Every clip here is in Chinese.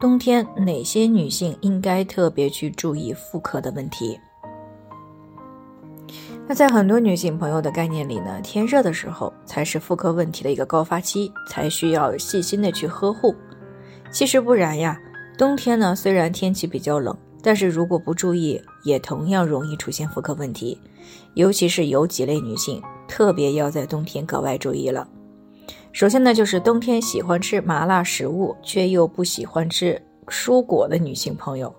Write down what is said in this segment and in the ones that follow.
冬天哪些女性应该特别去注意妇科的问题？那在很多女性朋友的概念里呢，天热的时候才是妇科问题的一个高发期，才需要细心的去呵护。其实不然呀，冬天呢虽然天气比较冷，但是如果不注意，也同样容易出现妇科问题。尤其是有几类女性，特别要在冬天格外注意了。首先呢，就是冬天喜欢吃麻辣食物却又不喜欢吃蔬果的女性朋友。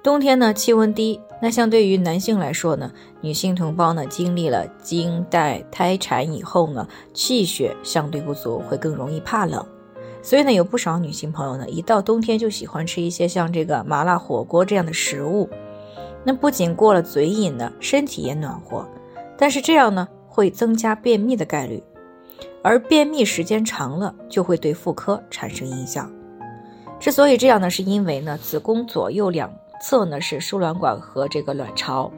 冬天呢，气温低，那相对于男性来说呢，女性同胞呢经历了经带胎产以后呢，气血相对不足，会更容易怕冷。所以呢，有不少女性朋友呢，一到冬天就喜欢吃一些像这个麻辣火锅这样的食物。那不仅过了嘴瘾呢，身体也暖和，但是这样呢，会增加便秘的概率。而便秘时间长了，就会对妇科产生影响。之所以这样呢，是因为呢，子宫左右两侧呢是输卵管和这个卵巢，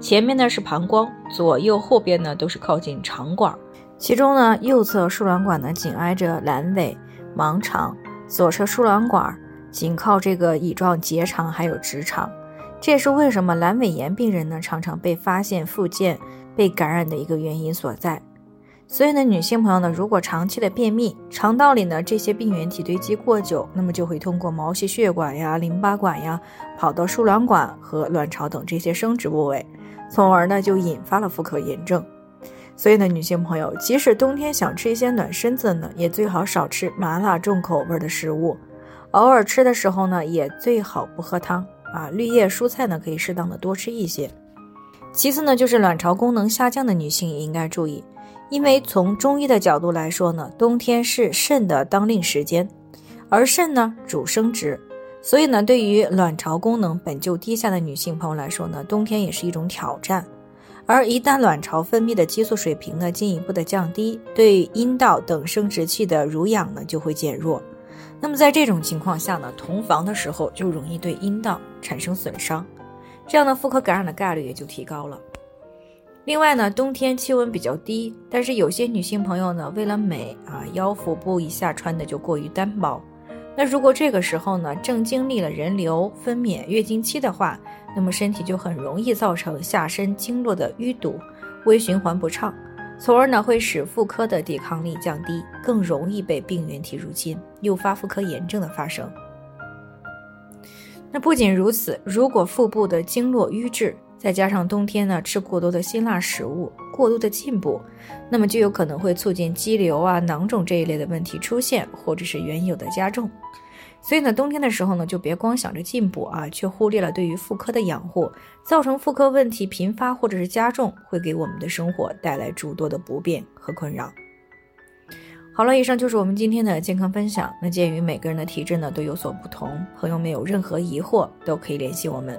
前面呢是膀胱，左右后边呢都是靠近肠管。其中呢，右侧输卵管呢紧挨着阑尾、盲肠，左侧输卵管紧靠这个乙状结肠还有直肠。这也是为什么阑尾炎病人呢常常被发现附件被感染的一个原因所在。所以呢，女性朋友呢，如果长期的便秘，肠道里呢这些病原体堆积过久，那么就会通过毛细血管呀、淋巴管呀，跑到输卵管和卵巢等这些生殖部位，从而呢就引发了妇科炎症。所以呢，女性朋友即使冬天想吃一些暖身子呢，也最好少吃麻辣重口味的食物，偶尔吃的时候呢，也最好不喝汤啊。绿叶蔬菜呢，可以适当的多吃一些。其次呢，就是卵巢功能下降的女性也应该注意。因为从中医的角度来说呢，冬天是肾的当令时间，而肾呢主生殖，所以呢，对于卵巢功能本就低下的女性朋友来说呢，冬天也是一种挑战。而一旦卵巢分泌的激素水平呢进一步的降低，对阴道等生殖器的濡养呢就会减弱。那么在这种情况下呢，同房的时候就容易对阴道产生损伤，这样呢妇科感染的概率也就提高了。另外呢，冬天气温比较低，但是有些女性朋友呢，为了美啊，腰腹部以下穿的就过于单薄。那如果这个时候呢，正经历了人流、分娩、月经期的话，那么身体就很容易造成下身经络的淤堵、微循环不畅，从而呢会使妇科的抵抗力降低，更容易被病原体入侵，诱发妇科炎症的发生。那不仅如此，如果腹部的经络瘀滞，再加上冬天呢吃过多的辛辣食物，过度的进补，那么就有可能会促进肌瘤啊、囊肿这一类的问题出现，或者是原有的加重。所以呢，冬天的时候呢，就别光想着进补啊，却忽略了对于妇科的养护，造成妇科问题频发或者是加重，会给我们的生活带来诸多的不便和困扰。好了，以上就是我们今天的健康分享。那鉴于每个人的体质呢都有所不同，朋友们有任何疑惑都可以联系我们。